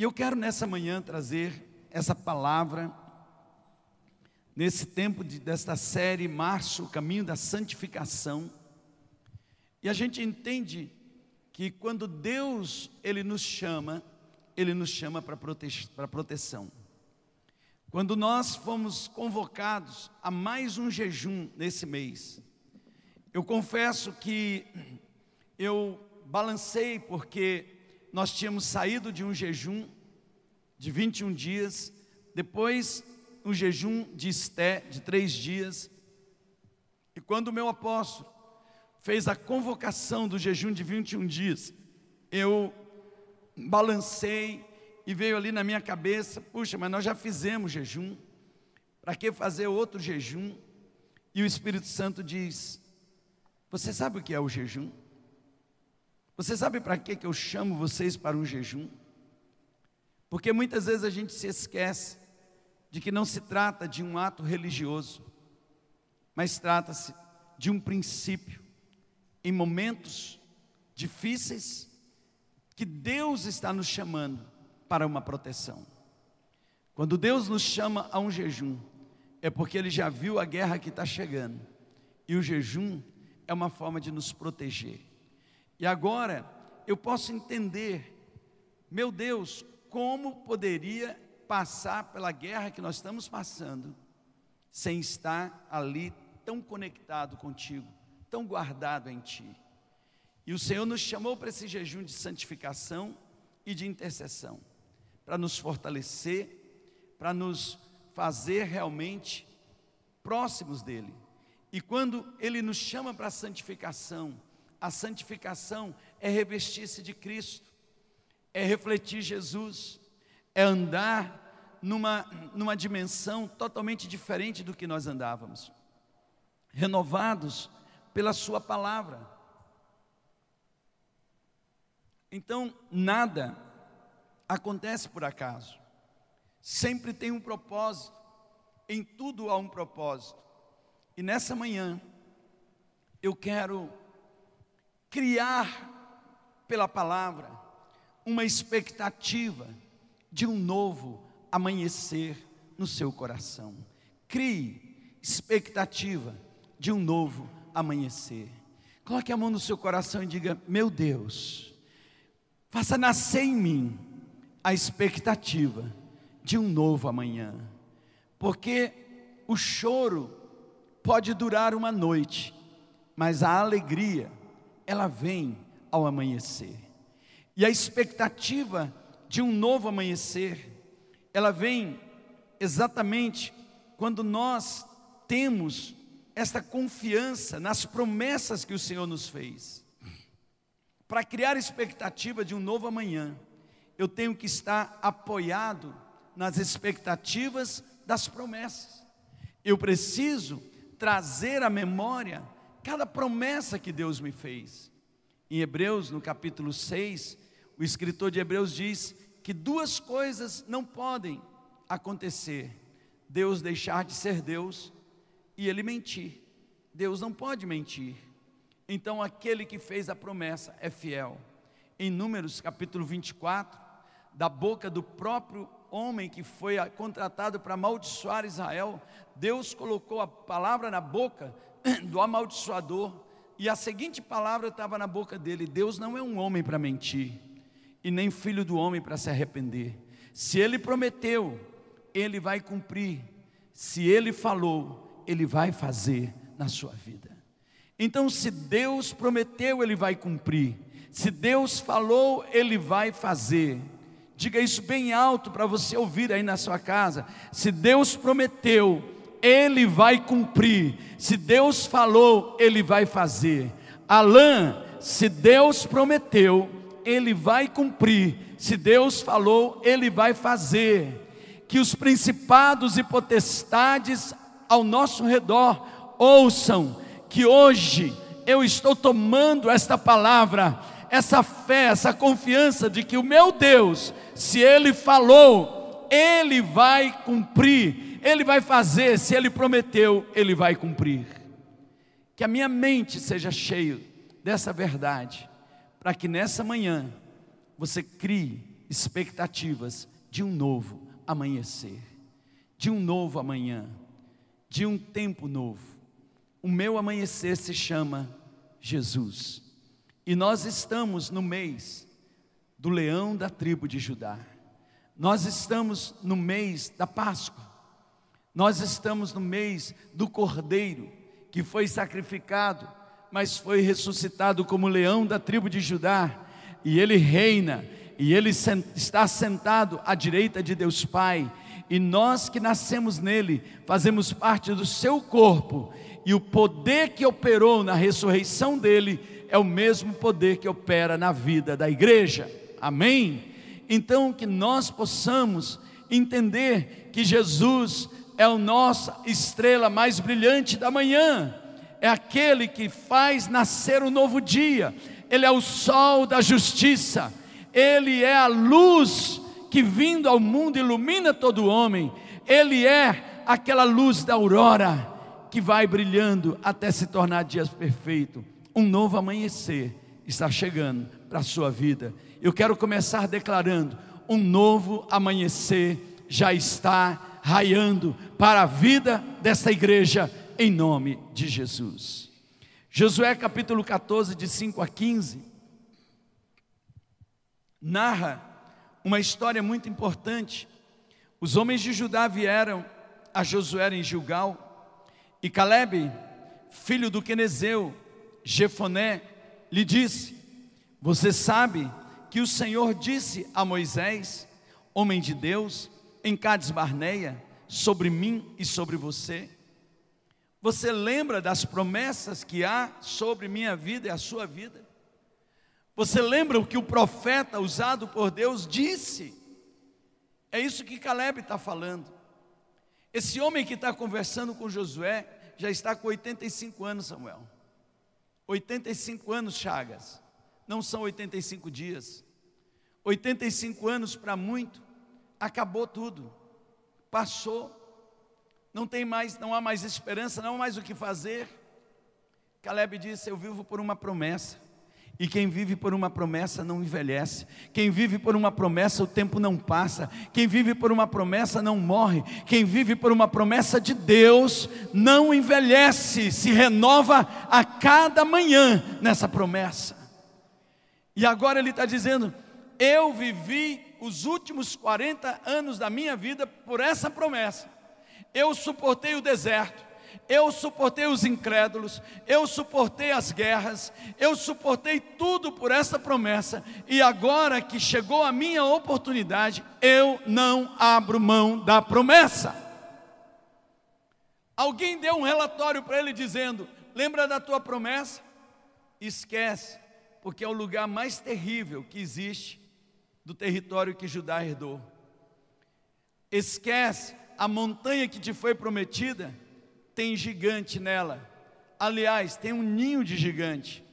E eu quero nessa manhã trazer essa palavra, nesse tempo de, desta série Março, caminho da santificação. E a gente entende que quando Deus ele nos chama, ele nos chama para prote proteção. Quando nós fomos convocados a mais um jejum nesse mês, eu confesso que eu balancei porque nós tínhamos saído de um jejum de 21 dias, depois um jejum de esté de três dias, e quando o meu apóstolo fez a convocação do jejum de 21 dias, eu balancei e veio ali na minha cabeça, puxa, mas nós já fizemos jejum, para que fazer outro jejum? E o Espírito Santo diz: Você sabe o que é o jejum? Você sabe para que eu chamo vocês para um jejum? Porque muitas vezes a gente se esquece de que não se trata de um ato religioso, mas trata-se de um princípio em momentos difíceis que Deus está nos chamando para uma proteção. Quando Deus nos chama a um jejum, é porque Ele já viu a guerra que está chegando, e o jejum é uma forma de nos proteger. E agora eu posso entender, meu Deus, como poderia passar pela guerra que nós estamos passando sem estar ali tão conectado contigo, tão guardado em ti. E o Senhor nos chamou para esse jejum de santificação e de intercessão, para nos fortalecer, para nos fazer realmente próximos dele. E quando ele nos chama para a santificação, a santificação é revestir-se de Cristo, é refletir Jesus, é andar numa, numa dimensão totalmente diferente do que nós andávamos, renovados pela Sua palavra. Então, nada acontece por acaso, sempre tem um propósito, em tudo há um propósito. E nessa manhã, eu quero criar pela palavra uma expectativa de um novo amanhecer no seu coração. Crie expectativa de um novo amanhecer. Coloque a mão no seu coração e diga: Meu Deus, faça nascer em mim a expectativa de um novo amanhã, porque o choro pode durar uma noite, mas a alegria, ela vem ao amanhecer. E a expectativa de um novo amanhecer, ela vem exatamente quando nós temos esta confiança nas promessas que o Senhor nos fez. Para criar expectativa de um novo amanhã, eu tenho que estar apoiado nas expectativas das promessas. Eu preciso trazer à memória cada promessa que Deus me fez. Em Hebreus, no capítulo 6, o escritor de Hebreus diz que duas coisas não podem acontecer: Deus deixar de ser Deus e ele mentir. Deus não pode mentir. Então, aquele que fez a promessa é fiel. Em Números capítulo 24, da boca do próprio homem que foi contratado para amaldiçoar Israel, Deus colocou a palavra na boca do amaldiçoador, e a seguinte palavra estava na boca dele: Deus não é um homem para mentir e nem filho do homem para se arrepender. Se ele prometeu, ele vai cumprir. Se ele falou, ele vai fazer na sua vida. Então, se Deus prometeu, ele vai cumprir. Se Deus falou, ele vai fazer. Diga isso bem alto para você ouvir aí na sua casa. Se Deus prometeu, ele vai cumprir. Se Deus falou, ele vai fazer. Alain, se Deus prometeu, ele vai cumprir. Se Deus falou, Ele vai fazer. Que os principados e potestades ao nosso redor ouçam que hoje eu estou tomando esta palavra, essa fé, essa confiança de que o meu Deus, se Ele falou, Ele vai cumprir, Ele vai fazer, se Ele prometeu, Ele vai cumprir. Que a minha mente seja cheia dessa verdade para que nessa manhã você crie expectativas de um novo amanhecer, de um novo amanhã, de um tempo novo. O meu amanhecer se chama Jesus. E nós estamos no mês do leão da tribo de Judá. Nós estamos no mês da Páscoa. Nós estamos no mês do Cordeiro, que foi sacrificado, mas foi ressuscitado como leão da tribo de Judá, e ele reina, e ele está sentado à direita de Deus Pai, e nós que nascemos nele, fazemos parte do seu corpo, e o poder que operou na ressurreição dele é o mesmo poder que opera na vida da igreja. Amém? Então que nós possamos entender que Jesus é a nossa estrela mais brilhante da manhã, é aquele que faz nascer um novo dia, ele é o sol da justiça, ele é a luz que vindo ao mundo ilumina todo homem, ele é aquela luz da aurora que vai brilhando até se tornar dias perfeito. Um novo amanhecer está chegando para a sua vida. Eu quero começar declarando: um novo amanhecer já está raiando para a vida dessa igreja, em nome de Jesus. Josué capítulo 14, de 5 a 15, narra uma história muito importante. Os homens de Judá vieram a Josué em Gilgal, e Caleb, filho do Quenezeu, Jefoné, lhe disse: Você sabe que o Senhor disse a Moisés, homem de Deus, em Cades Barneia, sobre mim e sobre você? Você lembra das promessas que há sobre minha vida e a sua vida? Você lembra o que o profeta usado por Deus disse? É isso que Caleb está falando. Esse homem que está conversando com Josué já está com 85 anos, Samuel. 85 anos, Chagas. Não são 85 dias. 85 anos para muito acabou tudo, passou, não tem mais, não há mais esperança, não há mais o que fazer. Caleb disse: Eu vivo por uma promessa. E quem vive por uma promessa não envelhece. Quem vive por uma promessa, o tempo não passa. Quem vive por uma promessa não morre. Quem vive por uma promessa de Deus não envelhece, se renova a cada manhã nessa promessa. E agora ele está dizendo: Eu vivi os últimos 40 anos da minha vida por essa promessa. Eu suportei o deserto, eu suportei os incrédulos, eu suportei as guerras, eu suportei tudo por essa promessa, e agora que chegou a minha oportunidade, eu não abro mão da promessa. Alguém deu um relatório para ele dizendo: Lembra da tua promessa? Esquece, porque é o lugar mais terrível que existe do território que Judá herdou. Esquece, a montanha que te foi prometida tem gigante nela. Aliás, tem um ninho de gigante.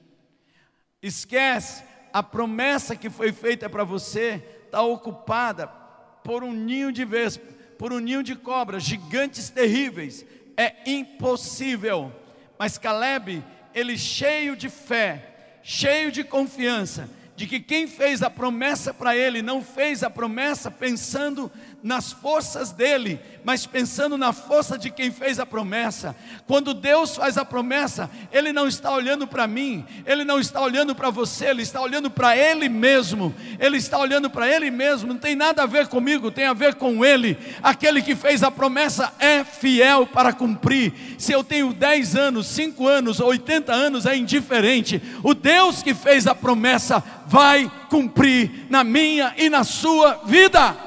Esquece, a promessa que foi feita para você está ocupada por um ninho de vespa, por um ninho de cobras, gigantes terríveis. É impossível. Mas Caleb, ele cheio de fé, cheio de confiança, de que quem fez a promessa para ele não fez a promessa pensando nas forças dele, mas pensando na força de quem fez a promessa. Quando Deus faz a promessa, Ele não está olhando para mim, Ele não está olhando para você, Ele está olhando para Ele mesmo. Ele está olhando para Ele mesmo, não tem nada a ver comigo, tem a ver com Ele. Aquele que fez a promessa é fiel para cumprir. Se eu tenho 10 anos, 5 anos, 80 anos, é indiferente. O Deus que fez a promessa vai cumprir na minha e na sua vida.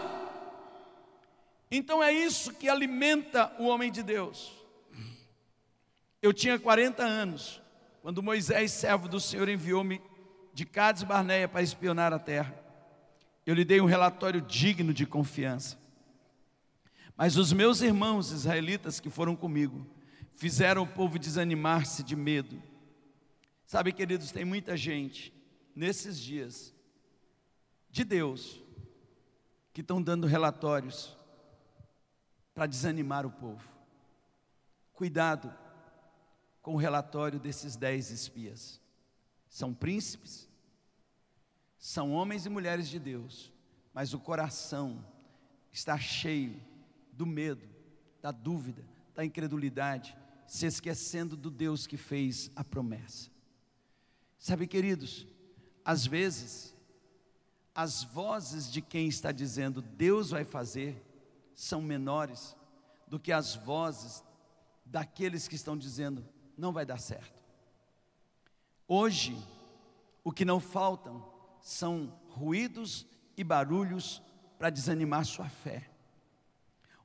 Então é isso que alimenta o homem de Deus. Eu tinha 40 anos, quando Moisés, servo do Senhor, enviou-me de Cades Barneia para espionar a terra. Eu lhe dei um relatório digno de confiança. Mas os meus irmãos israelitas que foram comigo fizeram o povo desanimar-se de medo. Sabe, queridos, tem muita gente nesses dias de Deus que estão dando relatórios para desanimar o povo. Cuidado com o relatório desses dez espias. São príncipes, são homens e mulheres de Deus, mas o coração está cheio do medo, da dúvida, da incredulidade, se esquecendo do Deus que fez a promessa. Sabe, queridos, às vezes, as vozes de quem está dizendo Deus vai fazer são menores do que as vozes daqueles que estão dizendo não vai dar certo. Hoje, o que não faltam são ruídos e barulhos para desanimar sua fé.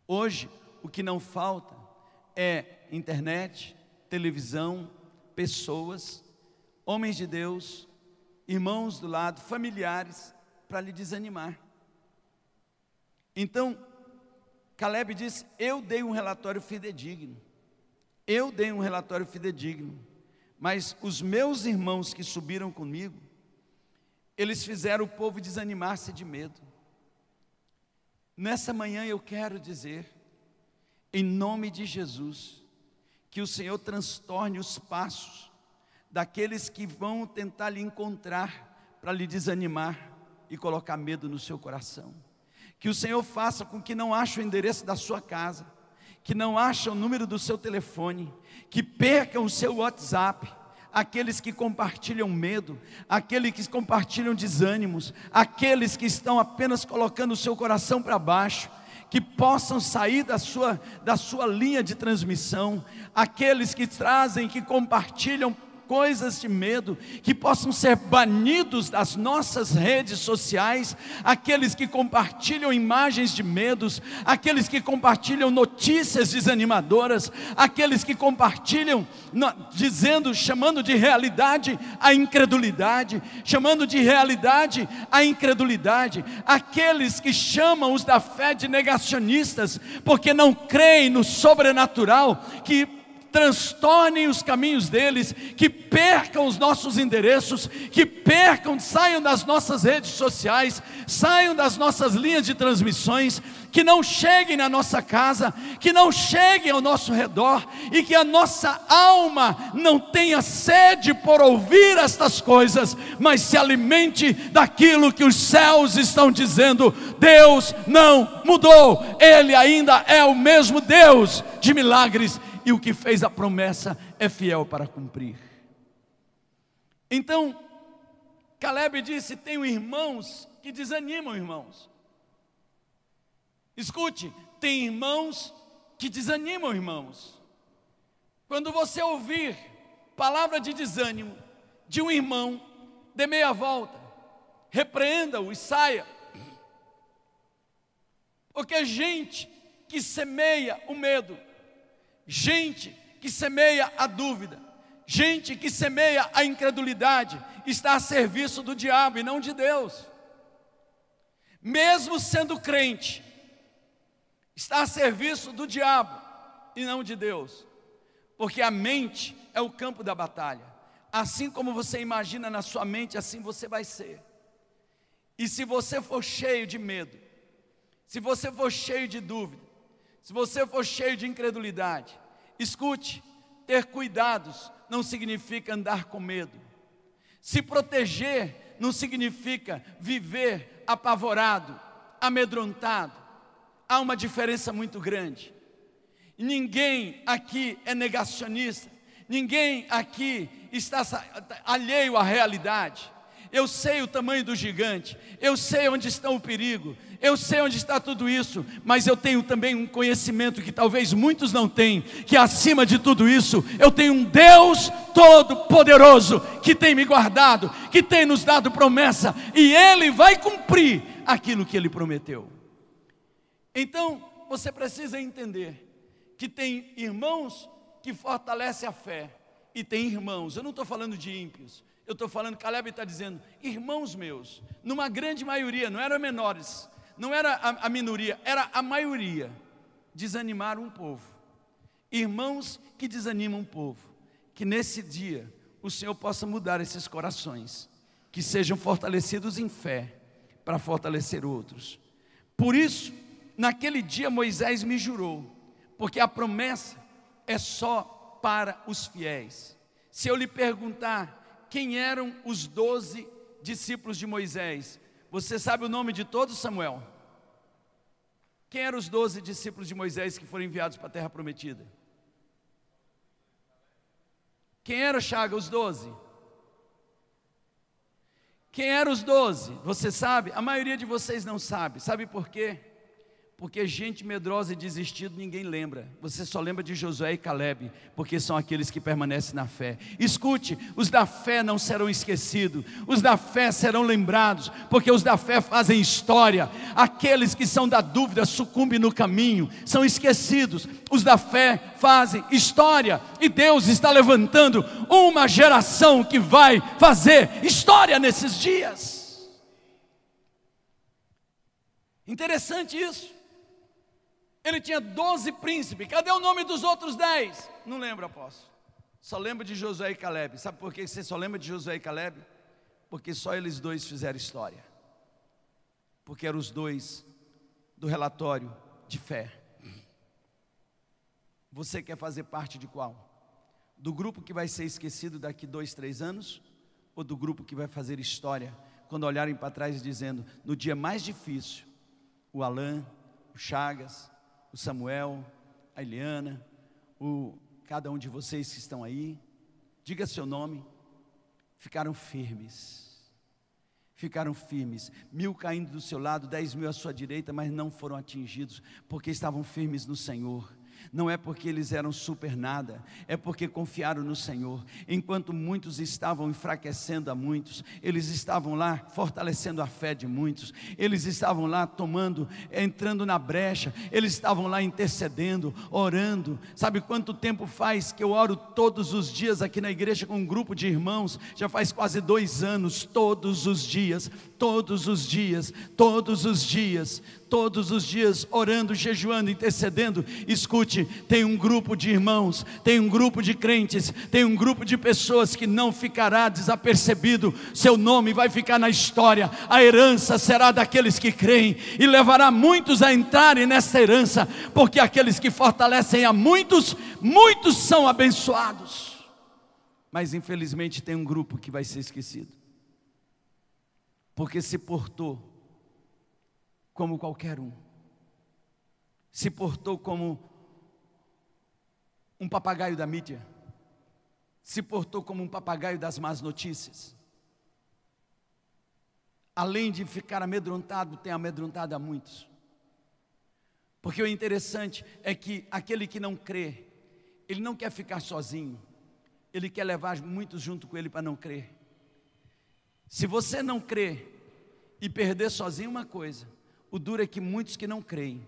Hoje, o que não falta é internet, televisão, pessoas, homens de Deus, irmãos do lado, familiares, para lhe desanimar. Então, Caleb diz: Eu dei um relatório fidedigno. Eu dei um relatório fidedigno. Mas os meus irmãos que subiram comigo, eles fizeram o povo desanimar-se de medo. Nessa manhã eu quero dizer, em nome de Jesus, que o Senhor transtorne os passos daqueles que vão tentar lhe encontrar para lhe desanimar e colocar medo no seu coração. Que o Senhor faça com que não ache o endereço da sua casa, que não ache o número do seu telefone, que percam o seu WhatsApp, aqueles que compartilham medo, aqueles que compartilham desânimos, aqueles que estão apenas colocando o seu coração para baixo, que possam sair da sua, da sua linha de transmissão, aqueles que trazem, que compartilham coisas de medo, que possam ser banidos das nossas redes sociais, aqueles que compartilham imagens de medos, aqueles que compartilham notícias desanimadoras, aqueles que compartilham dizendo, chamando de realidade a incredulidade, chamando de realidade a incredulidade, aqueles que chamam os da fé de negacionistas, porque não creem no sobrenatural, que transtornem os caminhos deles, que percam os nossos endereços, que percam, saiam das nossas redes sociais, saiam das nossas linhas de transmissões, que não cheguem na nossa casa, que não cheguem ao nosso redor e que a nossa alma não tenha sede por ouvir estas coisas, mas se alimente daquilo que os céus estão dizendo. Deus não mudou, Ele ainda é o mesmo Deus de milagres e o que fez a promessa é fiel para cumprir. Então, Caleb disse: Tenho irmãos que desanimam, irmãos. Escute, tem irmãos que desanimam, irmãos. Quando você ouvir palavra de desânimo de um irmão, dê meia volta, repreenda-o e saia. Porque gente que semeia o medo, Gente que semeia a dúvida, gente que semeia a incredulidade, está a serviço do diabo e não de Deus. Mesmo sendo crente, está a serviço do diabo e não de Deus, porque a mente é o campo da batalha. Assim como você imagina na sua mente, assim você vai ser. E se você for cheio de medo, se você for cheio de dúvida, se você for cheio de incredulidade, escute, ter cuidados não significa andar com medo. Se proteger não significa viver apavorado, amedrontado. Há uma diferença muito grande. Ninguém aqui é negacionista, ninguém aqui está alheio à realidade. Eu sei o tamanho do gigante, eu sei onde está o perigo, eu sei onde está tudo isso, mas eu tenho também um conhecimento que talvez muitos não tenham, que acima de tudo isso, eu tenho um Deus todo-poderoso que tem me guardado, que tem nos dado promessa, e Ele vai cumprir aquilo que Ele prometeu. Então, você precisa entender que tem irmãos que fortalecem a fé, e tem irmãos, eu não estou falando de ímpios, eu estou falando, Caleb está dizendo, irmãos meus, numa grande maioria, não eram menores, não era a, a minoria, era a maioria, desanimaram um povo. Irmãos que desanimam um povo, que nesse dia o Senhor possa mudar esses corações, que sejam fortalecidos em fé, para fortalecer outros. Por isso, naquele dia Moisés me jurou, porque a promessa é só para os fiéis. Se eu lhe perguntar quem eram os doze discípulos de Moisés, Você sabe o nome de todos, Samuel? Quem eram os doze discípulos de Moisés que foram enviados para a terra prometida? Quem era Chaga, os doze? Quem eram os doze? Você sabe? A maioria de vocês não sabe. Sabe por quê? Porque gente medrosa e desistida ninguém lembra. Você só lembra de Josué e Caleb, porque são aqueles que permanecem na fé. Escute, os da fé não serão esquecidos, os da fé serão lembrados, porque os da fé fazem história. Aqueles que são da dúvida sucumbem no caminho, são esquecidos. Os da fé fazem história, e Deus está levantando uma geração que vai fazer história nesses dias. Interessante isso. Ele tinha doze príncipes. Cadê o nome dos outros dez? Não lembro, apóstolo. Só lembro de Josué e Caleb. Sabe por que você só lembra de Josué e Caleb? Porque só eles dois fizeram história. Porque eram os dois do relatório de fé. Você quer fazer parte de qual? Do grupo que vai ser esquecido daqui dois, três anos? Ou do grupo que vai fazer história quando olharem para trás dizendo, no dia mais difícil, o Alain, o Chagas, o Samuel, a Eliana, o cada um de vocês que estão aí, diga seu nome, ficaram firmes. Ficaram firmes, mil caindo do seu lado, dez mil à sua direita, mas não foram atingidos, porque estavam firmes no Senhor não é porque eles eram super nada, é porque confiaram no Senhor. Enquanto muitos estavam enfraquecendo a muitos, eles estavam lá fortalecendo a fé de muitos, eles estavam lá tomando, entrando na brecha, eles estavam lá intercedendo, orando. Sabe quanto tempo faz que eu oro todos os dias aqui na igreja com um grupo de irmãos? Já faz quase dois anos, todos os dias, todos os dias, todos os dias, todos os dias orando, jejuando, intercedendo. Escute, tem um grupo de irmãos, tem um grupo de crentes, tem um grupo de pessoas que não ficará desapercebido. Seu nome vai ficar na história. A herança será daqueles que creem e levará muitos a entrarem nessa herança, porque aqueles que fortalecem a muitos, muitos são abençoados. Mas infelizmente tem um grupo que vai ser esquecido. Porque se portou como qualquer um. Se portou como um papagaio da mídia. Se portou como um papagaio das más notícias. Além de ficar amedrontado, tem amedrontado a muitos. Porque o interessante é que aquele que não crê, ele não quer ficar sozinho, ele quer levar muitos junto com ele para não crer. Se você não crê e perder sozinho uma coisa, o duro é que muitos que não creem,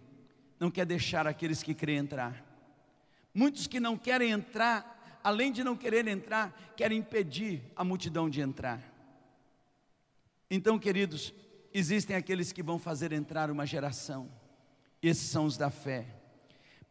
não quer deixar aqueles que creem entrar. Muitos que não querem entrar, além de não querer entrar, querem impedir a multidão de entrar. Então, queridos, existem aqueles que vão fazer entrar uma geração. Esses são os da fé.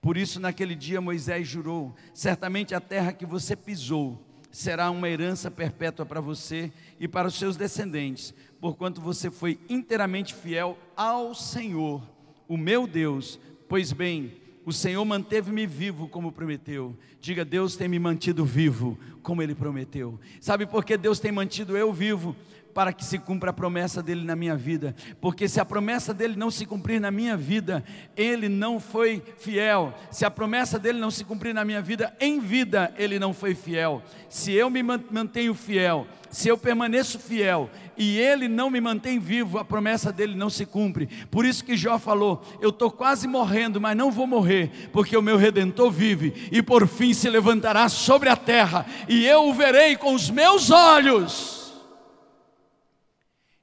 Por isso, naquele dia, Moisés jurou: certamente a terra que você pisou será uma herança perpétua para você e para os seus descendentes, porquanto você foi inteiramente fiel ao Senhor, o meu Deus. Pois bem, o Senhor manteve-me vivo como prometeu. Diga, Deus tem me mantido vivo como Ele prometeu. Sabe por que Deus tem mantido eu vivo? Para que se cumpra a promessa dele na minha vida, porque se a promessa dele não se cumprir na minha vida, ele não foi fiel. Se a promessa dele não se cumprir na minha vida, em vida ele não foi fiel. Se eu me mantenho fiel, se eu permaneço fiel e ele não me mantém vivo, a promessa dele não se cumpre. Por isso que Jó falou: Eu estou quase morrendo, mas não vou morrer, porque o meu redentor vive e por fim se levantará sobre a terra, e eu o verei com os meus olhos.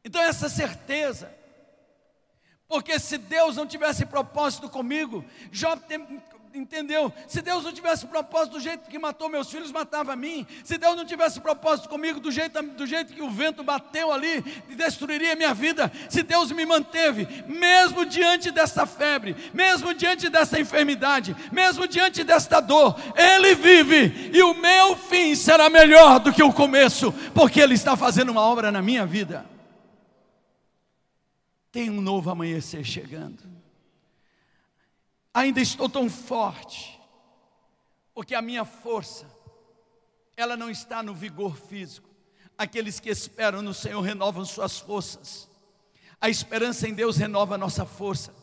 Então, essa certeza, porque se Deus não tivesse propósito comigo, Jó entendeu? Se Deus não tivesse propósito do jeito que matou meus filhos, matava a mim. Se Deus não tivesse propósito comigo do jeito, do jeito que o vento bateu ali, destruiria minha vida. Se Deus me manteve, mesmo diante dessa febre, mesmo diante dessa enfermidade, mesmo diante desta dor, Ele vive e o meu fim será melhor do que o começo, porque Ele está fazendo uma obra na minha vida. Tem um novo amanhecer chegando. Ainda estou tão forte, porque a minha força, ela não está no vigor físico. Aqueles que esperam no Senhor renovam suas forças. A esperança em Deus renova a nossa força.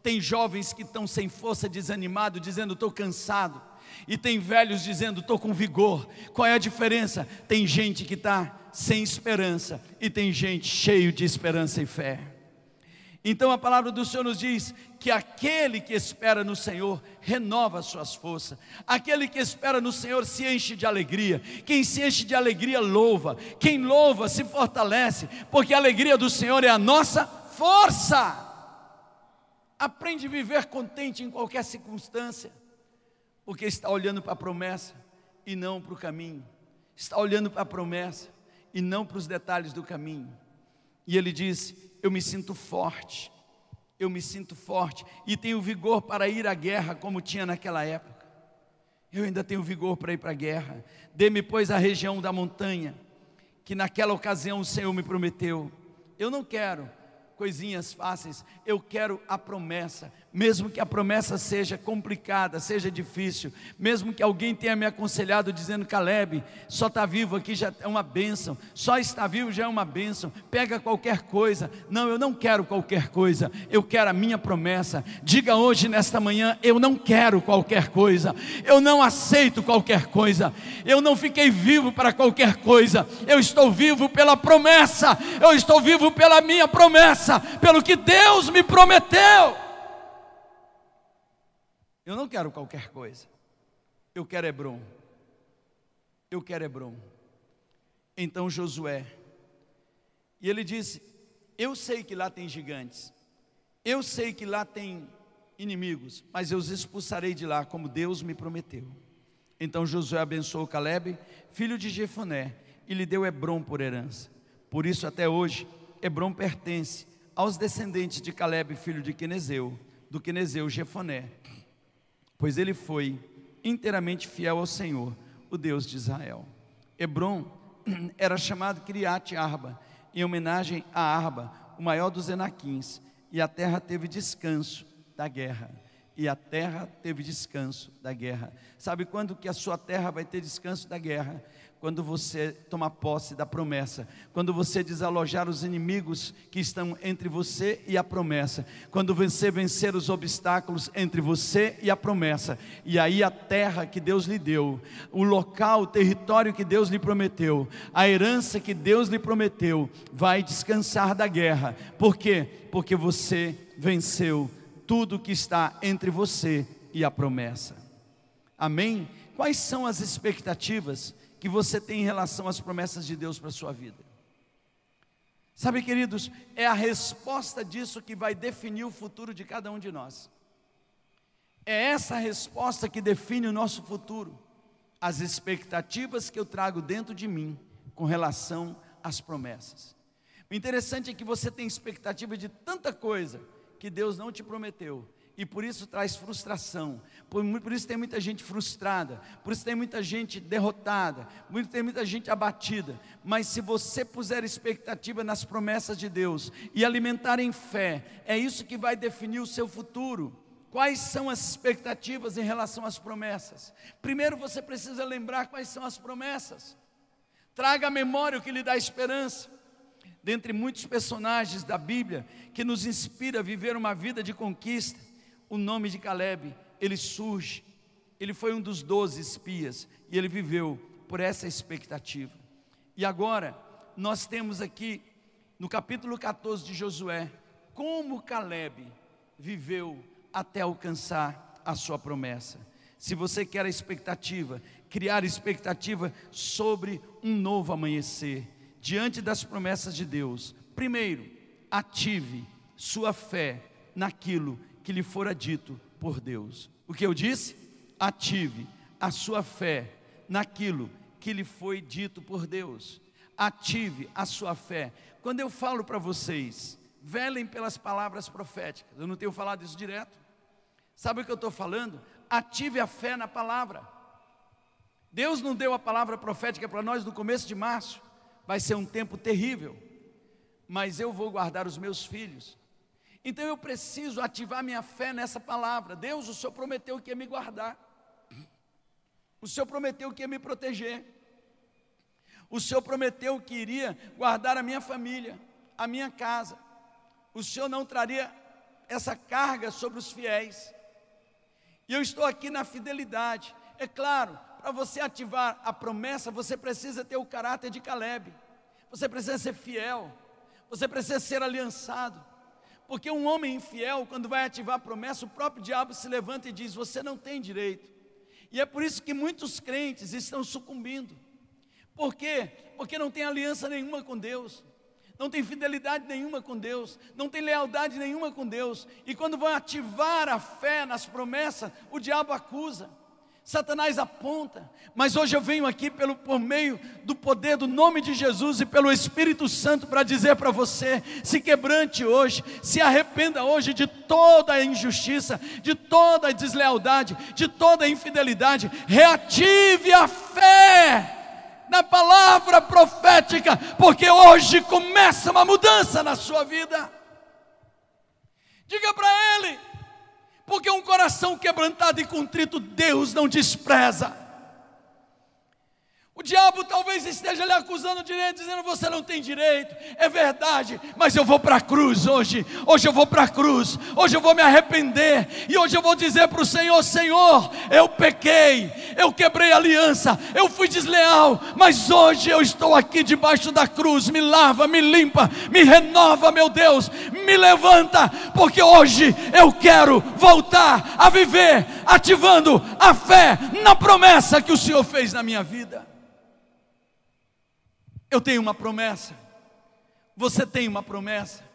Tem jovens que estão sem força, desanimado, dizendo: estou cansado. E tem velhos dizendo: estou com vigor. Qual é a diferença? Tem gente que está sem esperança e tem gente cheio de esperança e fé. Então a palavra do Senhor nos diz que aquele que espera no Senhor renova as suas forças, aquele que espera no Senhor se enche de alegria, quem se enche de alegria louva, quem louva se fortalece, porque a alegria do Senhor é a nossa força. Aprende a viver contente em qualquer circunstância, porque está olhando para a promessa e não para o caminho, está olhando para a promessa e não para os detalhes do caminho. E ele diz: Eu me sinto forte, eu me sinto forte e tenho vigor para ir à guerra, como tinha naquela época. Eu ainda tenho vigor para ir para a guerra. Dê-me, pois, a região da montanha, que naquela ocasião o Senhor me prometeu. Eu não quero coisinhas fáceis, eu quero a promessa, mesmo que a promessa seja complicada, seja difícil, mesmo que alguém tenha me aconselhado dizendo, Caleb, só está vivo aqui já é uma bênção, só está vivo já é uma bênção, pega qualquer coisa, não, eu não quero qualquer coisa, eu quero a minha promessa, diga hoje, nesta manhã, eu não quero qualquer coisa, eu não aceito qualquer coisa, eu não fiquei vivo para qualquer coisa, eu estou vivo pela promessa, eu estou vivo pela minha promessa, promessa, pelo que Deus me prometeu. Eu não quero qualquer coisa. Eu quero Hebron. Eu quero Hebron. Então Josué, e ele disse: Eu sei que lá tem gigantes, eu sei que lá tem inimigos, mas eu os expulsarei de lá, como Deus me prometeu. Então Josué abençoou Caleb, filho de Jefoné, e lhe deu Hebron por herança. Por isso, até hoje, Hebron pertence aos descendentes de Caleb, filho de Quenezeu, do Quenezeu Jefoné, pois ele foi inteiramente fiel ao Senhor, o Deus de Israel. Hebron era chamado Criate Arba, em homenagem a Arba, o maior dos Enaquins, e a terra teve descanso da guerra. E a terra teve descanso da guerra. Sabe quando que a sua terra vai ter descanso da guerra? Quando você toma posse da promessa, quando você desalojar os inimigos que estão entre você e a promessa, quando você vencer os obstáculos entre você e a promessa, e aí a terra que Deus lhe deu, o local, o território que Deus lhe prometeu, a herança que Deus lhe prometeu, vai descansar da guerra, por quê? Porque você venceu tudo que está entre você e a promessa. Amém? Quais são as expectativas? Que você tem em relação às promessas de Deus para a sua vida. Sabe, queridos, é a resposta disso que vai definir o futuro de cada um de nós. É essa resposta que define o nosso futuro, as expectativas que eu trago dentro de mim com relação às promessas. O interessante é que você tem expectativa de tanta coisa que Deus não te prometeu, e por isso traz frustração, por, por, isso tem muita gente frustrada, por isso tem muita gente derrotada, por isso tem muita gente abatida. Mas se você puser expectativa nas promessas de Deus e alimentar em fé, é isso que vai definir o seu futuro. Quais são as expectativas em relação às promessas? Primeiro você precisa lembrar quais são as promessas. Traga à memória o que lhe dá esperança. Dentre muitos personagens da Bíblia que nos inspira a viver uma vida de conquista, o nome de Caleb, ele surge. Ele foi um dos doze espias e ele viveu por essa expectativa. E agora, nós temos aqui no capítulo 14 de Josué, como Caleb viveu até alcançar a sua promessa. Se você quer a expectativa, criar expectativa sobre um novo amanhecer, diante das promessas de Deus, primeiro, ative sua fé naquilo que lhe fora dito por Deus. O que eu disse? Ative a sua fé naquilo que lhe foi dito por Deus. Ative a sua fé. Quando eu falo para vocês, velem pelas palavras proféticas. Eu não tenho falado isso direto. Sabe o que eu estou falando? Ative a fé na palavra. Deus não deu a palavra profética para nós no começo de março. Vai ser um tempo terrível. Mas eu vou guardar os meus filhos então eu preciso ativar minha fé nessa palavra. Deus, o Senhor prometeu que ia me guardar. O Senhor prometeu que ia me proteger. O Senhor prometeu que iria guardar a minha família, a minha casa. o Senhor não traria essa carga sobre os fiéis. E eu estou aqui na fidelidade. É claro, para você ativar a promessa, você precisa ter o caráter de Caleb. Você precisa ser fiel. Você precisa ser aliançado. Porque um homem infiel, quando vai ativar a promessa, o próprio diabo se levanta e diz: Você não tem direito. E é por isso que muitos crentes estão sucumbindo. Por quê? Porque não tem aliança nenhuma com Deus, não tem fidelidade nenhuma com Deus, não tem lealdade nenhuma com Deus. E quando vão ativar a fé nas promessas, o diabo acusa. Satanás aponta, mas hoje eu venho aqui pelo, por meio do poder do nome de Jesus e pelo Espírito Santo para dizer para você: se quebrante hoje, se arrependa hoje de toda a injustiça, de toda a deslealdade, de toda a infidelidade, reative a fé na palavra profética, porque hoje começa uma mudança na sua vida. Diga para ele, porque um coração quebrantado e contrito Deus não despreza. O diabo talvez esteja lhe acusando direito, dizendo você não tem direito. É verdade, mas eu vou para a cruz hoje. Hoje eu vou para a cruz. Hoje eu vou me arrepender. E hoje eu vou dizer para o Senhor: Senhor, eu pequei, eu quebrei a aliança, eu fui desleal. Mas hoje eu estou aqui debaixo da cruz. Me lava, me limpa, me renova, meu Deus. Me levanta, porque hoje eu quero voltar a viver, ativando a fé na promessa que o Senhor fez na minha vida. Eu tenho uma promessa. Você tem uma promessa.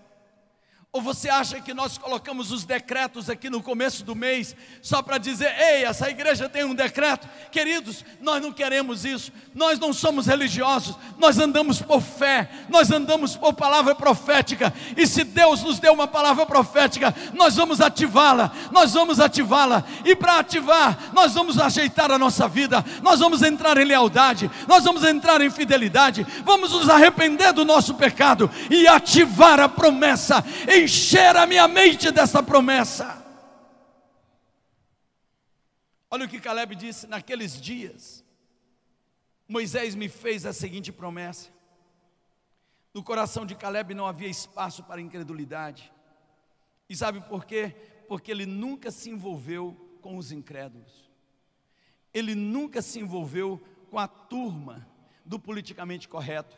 Ou você acha que nós colocamos os decretos aqui no começo do mês só para dizer, ei, essa igreja tem um decreto? Queridos, nós não queremos isso, nós não somos religiosos, nós andamos por fé, nós andamos por palavra profética, e se Deus nos deu uma palavra profética, nós vamos ativá-la, nós vamos ativá-la, e para ativar, nós vamos ajeitar a nossa vida, nós vamos entrar em lealdade, nós vamos entrar em fidelidade, vamos nos arrepender do nosso pecado e ativar a promessa encher a minha mente dessa promessa. Olha o que Caleb disse naqueles dias. Moisés me fez a seguinte promessa. No coração de Caleb não havia espaço para incredulidade. E sabe por quê? Porque ele nunca se envolveu com os incrédulos. Ele nunca se envolveu com a turma do politicamente correto.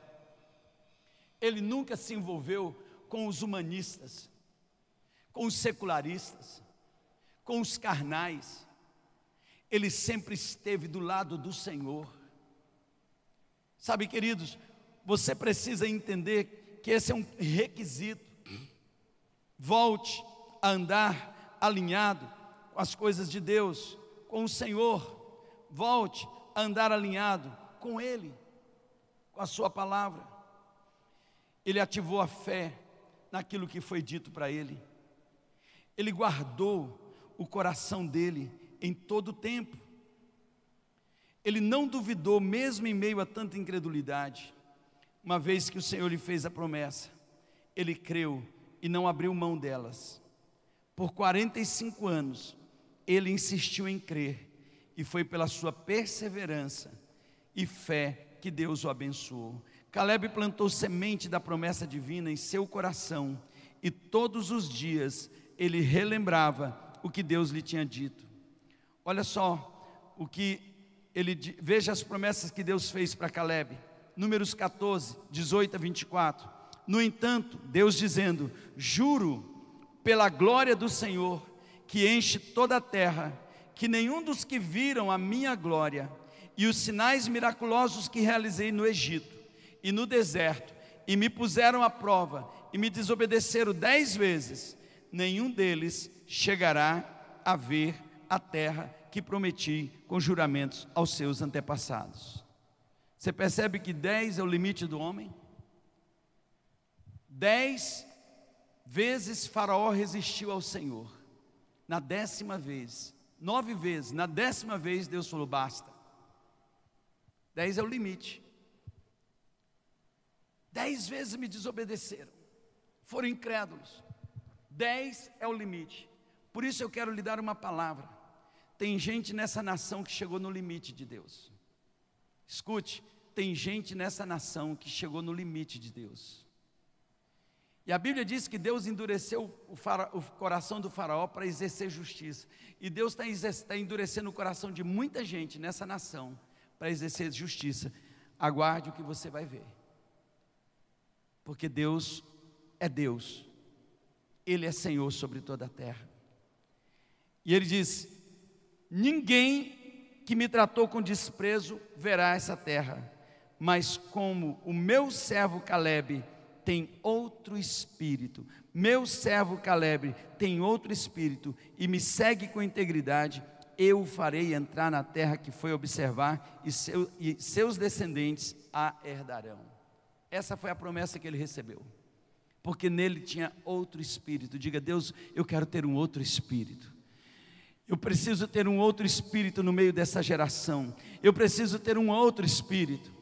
Ele nunca se envolveu com os humanistas, com os secularistas, com os carnais. Ele sempre esteve do lado do Senhor. Sabe, queridos, você precisa entender que esse é um requisito. Volte a andar alinhado com as coisas de Deus, com o Senhor. Volte a andar alinhado com Ele, com a Sua palavra. Ele ativou a fé naquilo que foi dito para ele. Ele guardou o coração dele em todo o tempo. Ele não duvidou, mesmo em meio a tanta incredulidade, uma vez que o Senhor lhe fez a promessa, ele creu e não abriu mão delas. Por 45 anos, ele insistiu em crer, e foi pela sua perseverança e fé que Deus o abençoou. Caleb plantou semente da promessa divina em seu coração e todos os dias ele relembrava o que Deus lhe tinha dito. Olha só o que ele veja as promessas que Deus fez para Caleb. Números 14, 18 a 24. No entanto, Deus dizendo: Juro pela glória do Senhor, que enche toda a terra, que nenhum dos que viram a minha glória e os sinais miraculosos que realizei no Egito e no deserto, e me puseram à prova, e me desobedeceram dez vezes, nenhum deles chegará a ver a terra que prometi com juramentos aos seus antepassados. Você percebe que dez é o limite do homem? Dez vezes Faraó resistiu ao Senhor. Na décima vez, nove vezes, na décima vez Deus falou: basta. Dez é o limite. Dez vezes me desobedeceram, foram incrédulos. Dez é o limite. Por isso eu quero lhe dar uma palavra. Tem gente nessa nação que chegou no limite de Deus. Escute, tem gente nessa nação que chegou no limite de Deus. E a Bíblia diz que Deus endureceu o, fara, o coração do faraó para exercer justiça. E Deus está, está endurecendo o coração de muita gente nessa nação para exercer justiça. Aguarde o que você vai ver. Porque Deus é Deus. Ele é Senhor sobre toda a terra. E ele diz: Ninguém que me tratou com desprezo verá essa terra, mas como o meu servo Caleb tem outro espírito, meu servo Caleb tem outro espírito e me segue com integridade, eu o farei entrar na terra que foi observar e, seu, e seus descendentes a herdarão. Essa foi a promessa que ele recebeu, porque nele tinha outro espírito. Diga, Deus, eu quero ter um outro espírito. Eu preciso ter um outro espírito no meio dessa geração. Eu preciso ter um outro espírito.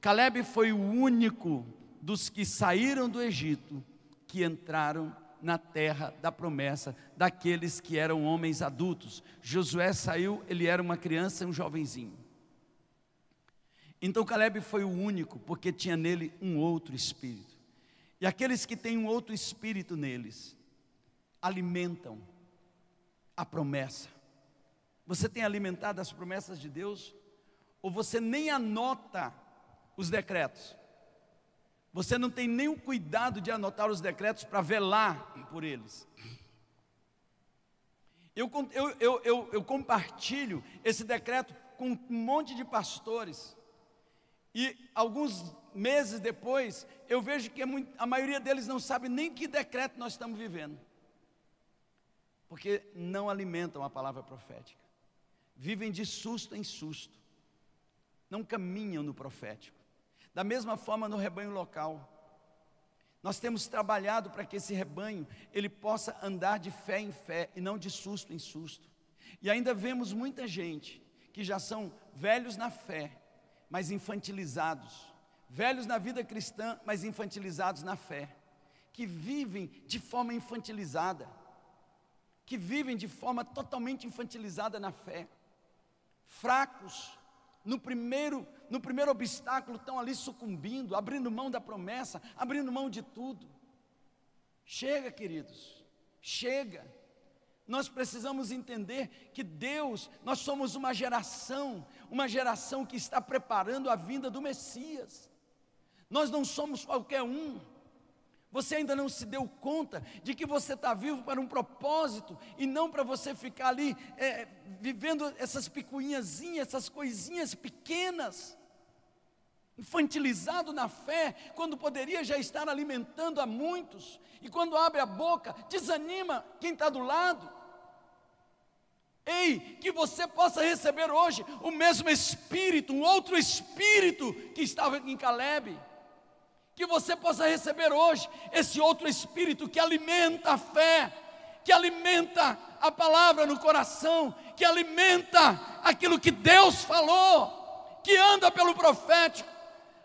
Caleb foi o único dos que saíram do Egito que entraram na terra da promessa, daqueles que eram homens adultos. Josué saiu, ele era uma criança, um jovenzinho. Então Caleb foi o único, porque tinha nele um outro espírito. E aqueles que têm um outro espírito neles, alimentam a promessa. Você tem alimentado as promessas de Deus? Ou você nem anota os decretos? Você não tem o cuidado de anotar os decretos para velar por eles. Eu, eu, eu, eu compartilho esse decreto com um monte de pastores. E alguns meses depois, eu vejo que a maioria deles não sabe nem que decreto nós estamos vivendo porque não alimentam a palavra profética. Vivem de susto em susto. Não caminham no profético. Da mesma forma no rebanho local. Nós temos trabalhado para que esse rebanho ele possa andar de fé em fé e não de susto em susto. E ainda vemos muita gente que já são velhos na fé, mas infantilizados. Velhos na vida cristã, mas infantilizados na fé. Que vivem de forma infantilizada que vivem de forma totalmente infantilizada na fé, fracos, no primeiro, no primeiro obstáculo estão ali sucumbindo, abrindo mão da promessa, abrindo mão de tudo. Chega, queridos, chega. Nós precisamos entender que Deus, nós somos uma geração, uma geração que está preparando a vinda do Messias. Nós não somos qualquer um. Você ainda não se deu conta de que você está vivo para um propósito e não para você ficar ali é, vivendo essas picuinhazinhas, essas coisinhas pequenas, infantilizado na fé, quando poderia já estar alimentando a muitos, e quando abre a boca, desanima quem está do lado. Ei, que você possa receber hoje o mesmo Espírito, um outro Espírito que estava em Caleb que você possa receber hoje esse outro espírito que alimenta a fé, que alimenta a palavra no coração, que alimenta aquilo que Deus falou, que anda pelo profético.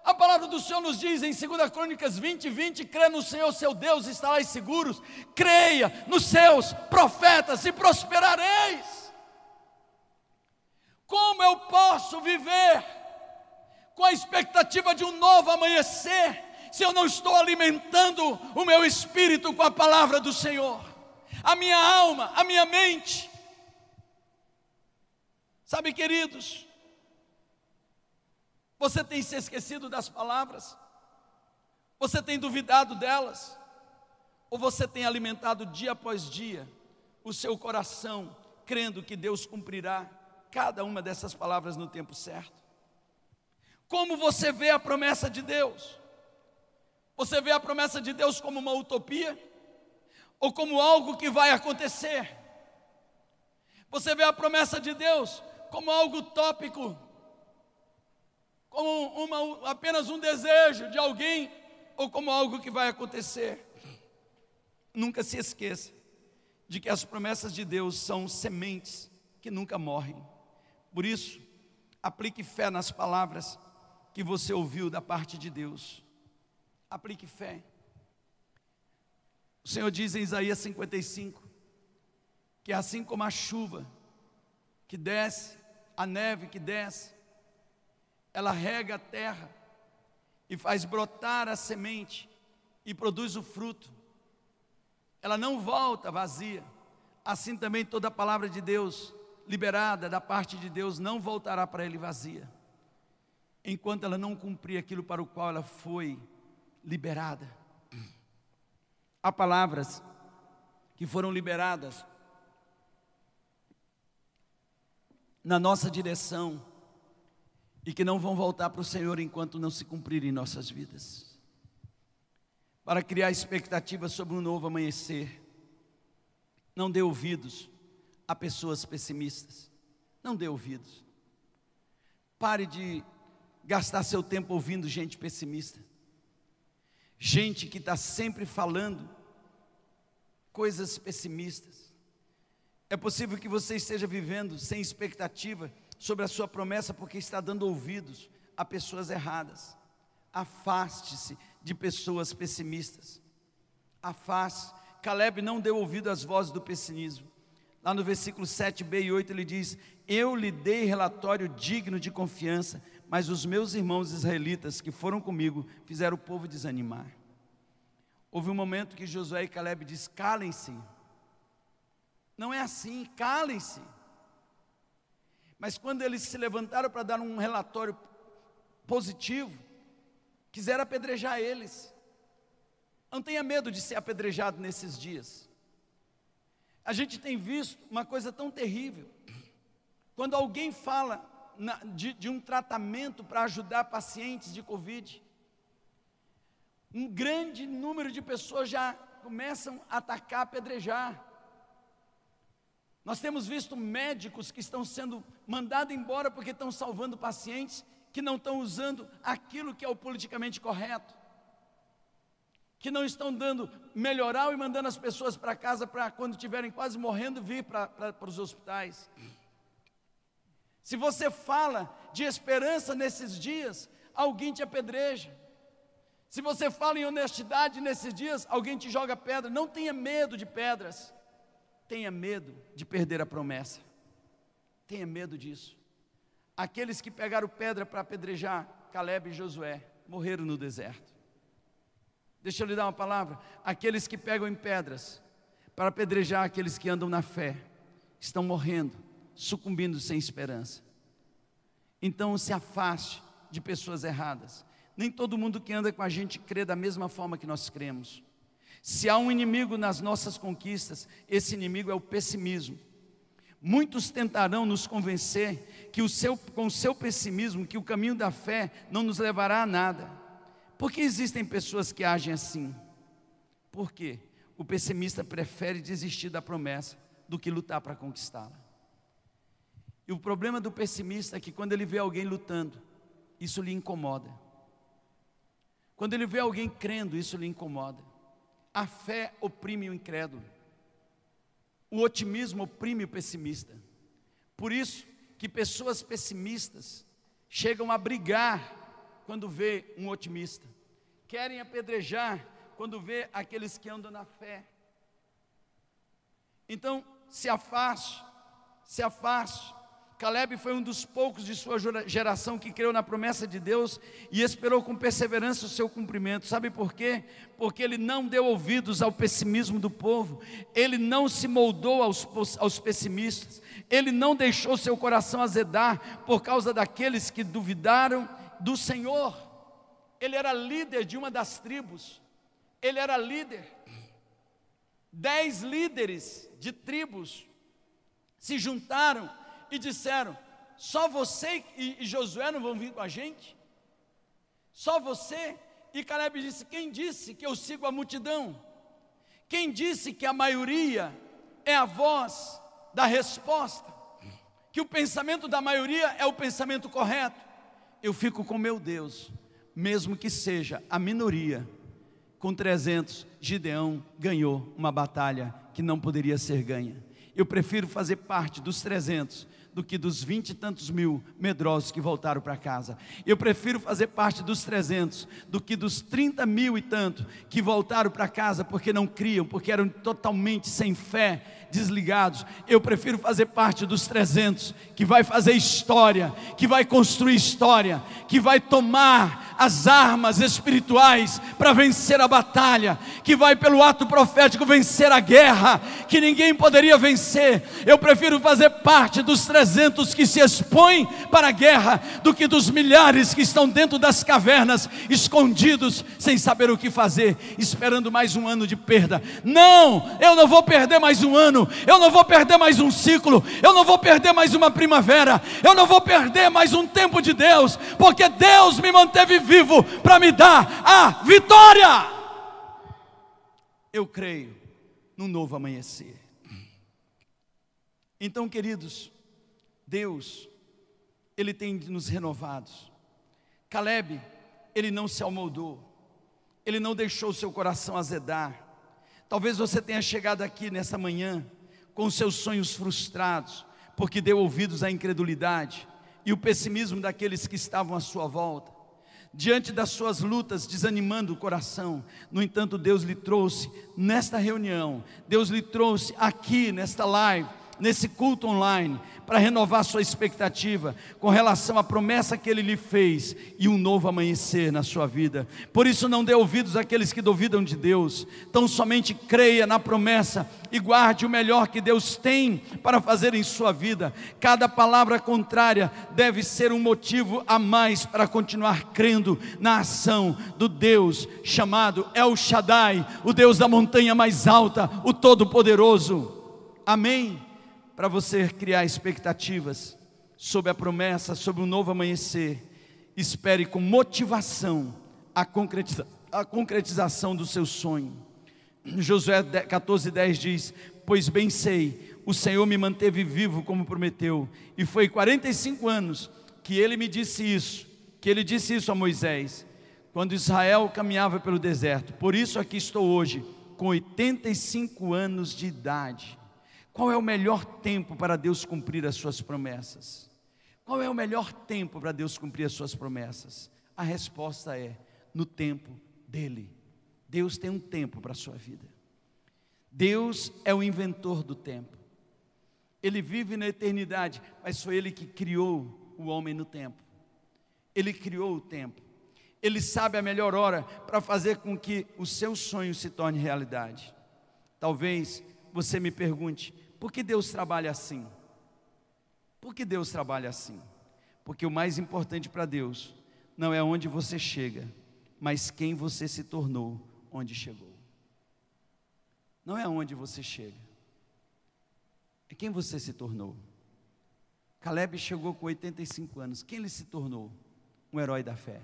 A palavra do Senhor nos diz em 2 Crônicas 20, 20: crê no Senhor seu Deus estarás seguros, creia nos seus profetas e prosperareis. Como eu posso viver com a expectativa de um novo amanhecer? se eu não estou alimentando o meu espírito com a palavra do Senhor, a minha alma, a minha mente. Sabe, queridos, você tem se esquecido das palavras? Você tem duvidado delas? Ou você tem alimentado dia após dia o seu coração, crendo que Deus cumprirá cada uma dessas palavras no tempo certo? Como você vê a promessa de Deus? Você vê a promessa de Deus como uma utopia ou como algo que vai acontecer? Você vê a promessa de Deus como algo tópico, como uma, apenas um desejo de alguém ou como algo que vai acontecer? Nunca se esqueça de que as promessas de Deus são sementes que nunca morrem. Por isso, aplique fé nas palavras que você ouviu da parte de Deus aplique fé. O Senhor diz em Isaías 55 que assim como a chuva que desce, a neve que desce, ela rega a terra e faz brotar a semente e produz o fruto, ela não volta vazia. Assim também toda a palavra de Deus liberada da parte de Deus não voltará para ele vazia, enquanto ela não cumprir aquilo para o qual ela foi liberada. Há palavras que foram liberadas na nossa direção e que não vão voltar para o Senhor enquanto não se cumprirem em nossas vidas. Para criar expectativas sobre um novo amanhecer, não dê ouvidos a pessoas pessimistas, não dê ouvidos. Pare de gastar seu tempo ouvindo gente pessimista, gente que está sempre falando coisas pessimistas. É possível que você esteja vivendo sem expectativa sobre a sua promessa porque está dando ouvidos a pessoas erradas. Afaste-se de pessoas pessimistas. Afaste. Caleb não deu ouvido às vozes do pessimismo. Lá no versículo 7b e 8 ele diz: Eu lhe dei relatório digno de confiança, mas os meus irmãos israelitas que foram comigo fizeram o povo desanimar. Houve um momento que Josué e Caleb diz: Calem-se. Não é assim, calem-se. Mas quando eles se levantaram para dar um relatório positivo, quiseram apedrejar eles. Não tenha medo de ser apedrejado nesses dias. A gente tem visto uma coisa tão terrível. Quando alguém fala na, de, de um tratamento para ajudar pacientes de Covid, um grande número de pessoas já começam a atacar, apedrejar. Nós temos visto médicos que estão sendo mandados embora porque estão salvando pacientes que não estão usando aquilo que é o politicamente correto, que não estão dando melhoral e mandando as pessoas para casa para quando estiverem quase morrendo vir para, os hospitais. Se você fala de esperança nesses dias, alguém te apedreja. Se você fala em honestidade nesses dias, alguém te joga pedra. Não tenha medo de pedras. Tenha medo de perder a promessa. Tenha medo disso. Aqueles que pegaram pedra para apedrejar Caleb e Josué morreram no deserto. Deixa eu lhe dar uma palavra. Aqueles que pegam em pedras para apedrejar aqueles que andam na fé estão morrendo, sucumbindo sem esperança. Então se afaste de pessoas erradas. Nem todo mundo que anda com a gente crê da mesma forma que nós cremos. Se há um inimigo nas nossas conquistas, esse inimigo é o pessimismo. Muitos tentarão nos convencer que o seu, com o seu pessimismo, que o caminho da fé não nos levará a nada. Por que existem pessoas que agem assim? Por quê? O pessimista prefere desistir da promessa do que lutar para conquistá-la. E o problema do pessimista é que quando ele vê alguém lutando, isso lhe incomoda. Quando ele vê alguém crendo, isso lhe incomoda. A fé oprime o incrédulo. O otimismo oprime o pessimista. Por isso que pessoas pessimistas chegam a brigar quando vê um otimista. Querem apedrejar quando vê aqueles que andam na fé. Então, se afaste, se afaste Caleb foi um dos poucos de sua geração que creu na promessa de Deus e esperou com perseverança o seu cumprimento. Sabe por quê? Porque ele não deu ouvidos ao pessimismo do povo, ele não se moldou aos, aos pessimistas, ele não deixou seu coração azedar por causa daqueles que duvidaram do Senhor. Ele era líder de uma das tribos, ele era líder. Dez líderes de tribos se juntaram e disseram: Só você e, Josué não vão vir com a gente? Só você? E Caleb disse: Quem disse que eu sigo a multidão? Quem disse que a maioria é a voz da resposta? Que o pensamento da maioria é o pensamento correto? Eu fico com meu Deus, mesmo que seja a minoria. Com 300, Gideão ganhou uma batalha que não poderia ser ganha. Eu prefiro fazer parte dos 300 do que dos vinte e tantos mil medrosos que voltaram para casa. Eu prefiro fazer parte dos 300 do que dos 30 mil e tanto que voltaram para casa porque não criam, porque eram totalmente sem fé, desligados. Eu prefiro fazer parte dos 300 que vai fazer história, que vai construir história, que vai tomar as armas espirituais para vencer a batalha, que vai pelo ato profético vencer a guerra que ninguém poderia vencer. Eu prefiro fazer parte dos 300 que se expõem para a guerra do que dos milhares que estão dentro das cavernas, escondidos, sem saber o que fazer, esperando mais um ano de perda. Não, eu não vou perder mais um ano, eu não vou perder mais um ciclo, eu não vou perder mais uma primavera, eu não vou perder mais um tempo de Deus, porque Deus me manteve vivo para me dar a vitória. Eu creio num novo amanhecer. Então, queridos, Deus, Ele tem nos renovados. Caleb, ele não se amoldou, ele não deixou seu coração azedar. Talvez você tenha chegado aqui nessa manhã com seus sonhos frustrados, porque deu ouvidos à incredulidade e o pessimismo daqueles que estavam à sua volta. Diante das suas lutas, desanimando o coração, no entanto, Deus lhe trouxe nesta reunião, Deus lhe trouxe aqui nesta live, nesse culto online, para renovar sua expectativa com relação à promessa que ele lhe fez e um novo amanhecer na sua vida. Por isso, não dê ouvidos àqueles que duvidam de Deus, tão somente creia na promessa e guarde o melhor que Deus tem para fazer em sua vida. Cada palavra contrária deve ser um motivo a mais para continuar crendo na ação do Deus chamado El Shaddai, o Deus da montanha mais alta, o Todo-Poderoso. Amém para você criar expectativas sobre a promessa, sobre um novo amanhecer. Espere com motivação a, concretiza a concretização do seu sonho. Josué 14,10 diz: Pois bem sei, o Senhor me manteve vivo como prometeu, e foi 45 anos que ele me disse isso, que ele disse isso a Moisés, quando Israel caminhava pelo deserto. Por isso aqui estou hoje, com 85 anos de idade. Qual é o melhor tempo para Deus cumprir as suas promessas? Qual é o melhor tempo para Deus cumprir as suas promessas? A resposta é: no tempo dele. Deus tem um tempo para a sua vida. Deus é o inventor do tempo. Ele vive na eternidade, mas foi Ele que criou o homem no tempo. Ele criou o tempo. Ele sabe a melhor hora para fazer com que o seu sonho se torne realidade. Talvez você me pergunte: por que Deus trabalha assim? Por que Deus trabalha assim? Porque o mais importante para Deus não é onde você chega, mas quem você se tornou onde chegou. Não é onde você chega, é quem você se tornou. Caleb chegou com 85 anos, quem ele se tornou? Um herói da fé.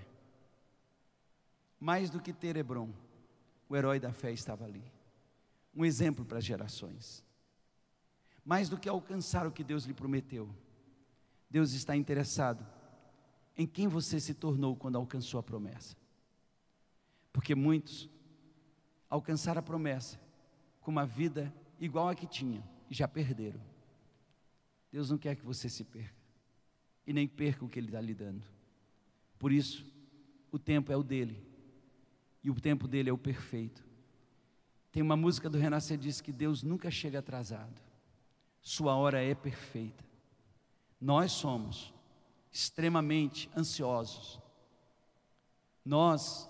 Mais do que ter Hebron, o herói da fé estava ali um exemplo para as gerações. Mais do que alcançar o que Deus lhe prometeu, Deus está interessado em quem você se tornou quando alcançou a promessa. Porque muitos alcançaram a promessa com uma vida igual a que tinha e já perderam. Deus não quer que você se perca e nem perca o que Ele está lhe dando. Por isso, o tempo é o dele e o tempo dele é o perfeito. Tem uma música do Renascer que diz que Deus nunca chega atrasado. Sua hora é perfeita. Nós somos extremamente ansiosos. Nós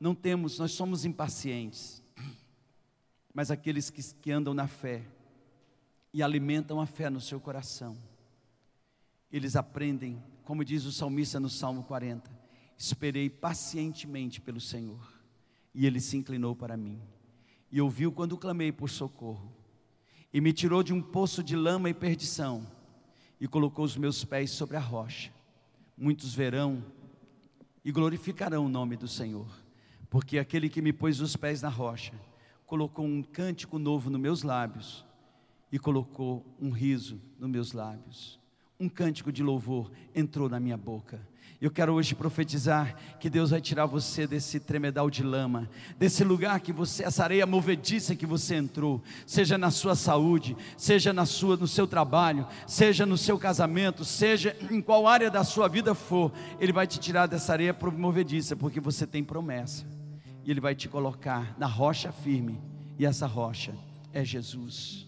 não temos, nós somos impacientes. Mas aqueles que, que andam na fé e alimentam a fé no seu coração, eles aprendem, como diz o salmista no Salmo 40, esperei pacientemente pelo Senhor, e ele se inclinou para mim e ouviu quando clamei por socorro, e me tirou de um poço de lama e perdição, e colocou os meus pés sobre a rocha. Muitos verão e glorificarão o nome do Senhor, porque aquele que me pôs os pés na rocha, colocou um cântico novo nos meus lábios, e colocou um riso nos meus lábios. um cântico de louvor entrou na minha boca. Eu quero hoje profetizar que Deus vai tirar você desse tremedal de lama, desse lugar que você, essa areia movediça que você entrou, seja na sua saúde, seja na sua, no seu trabalho, seja no seu casamento, seja em qual área da sua vida for, Ele vai te tirar dessa areia movediça, porque você tem promessa, e Ele vai te colocar na rocha firme, e essa rocha é Jesus.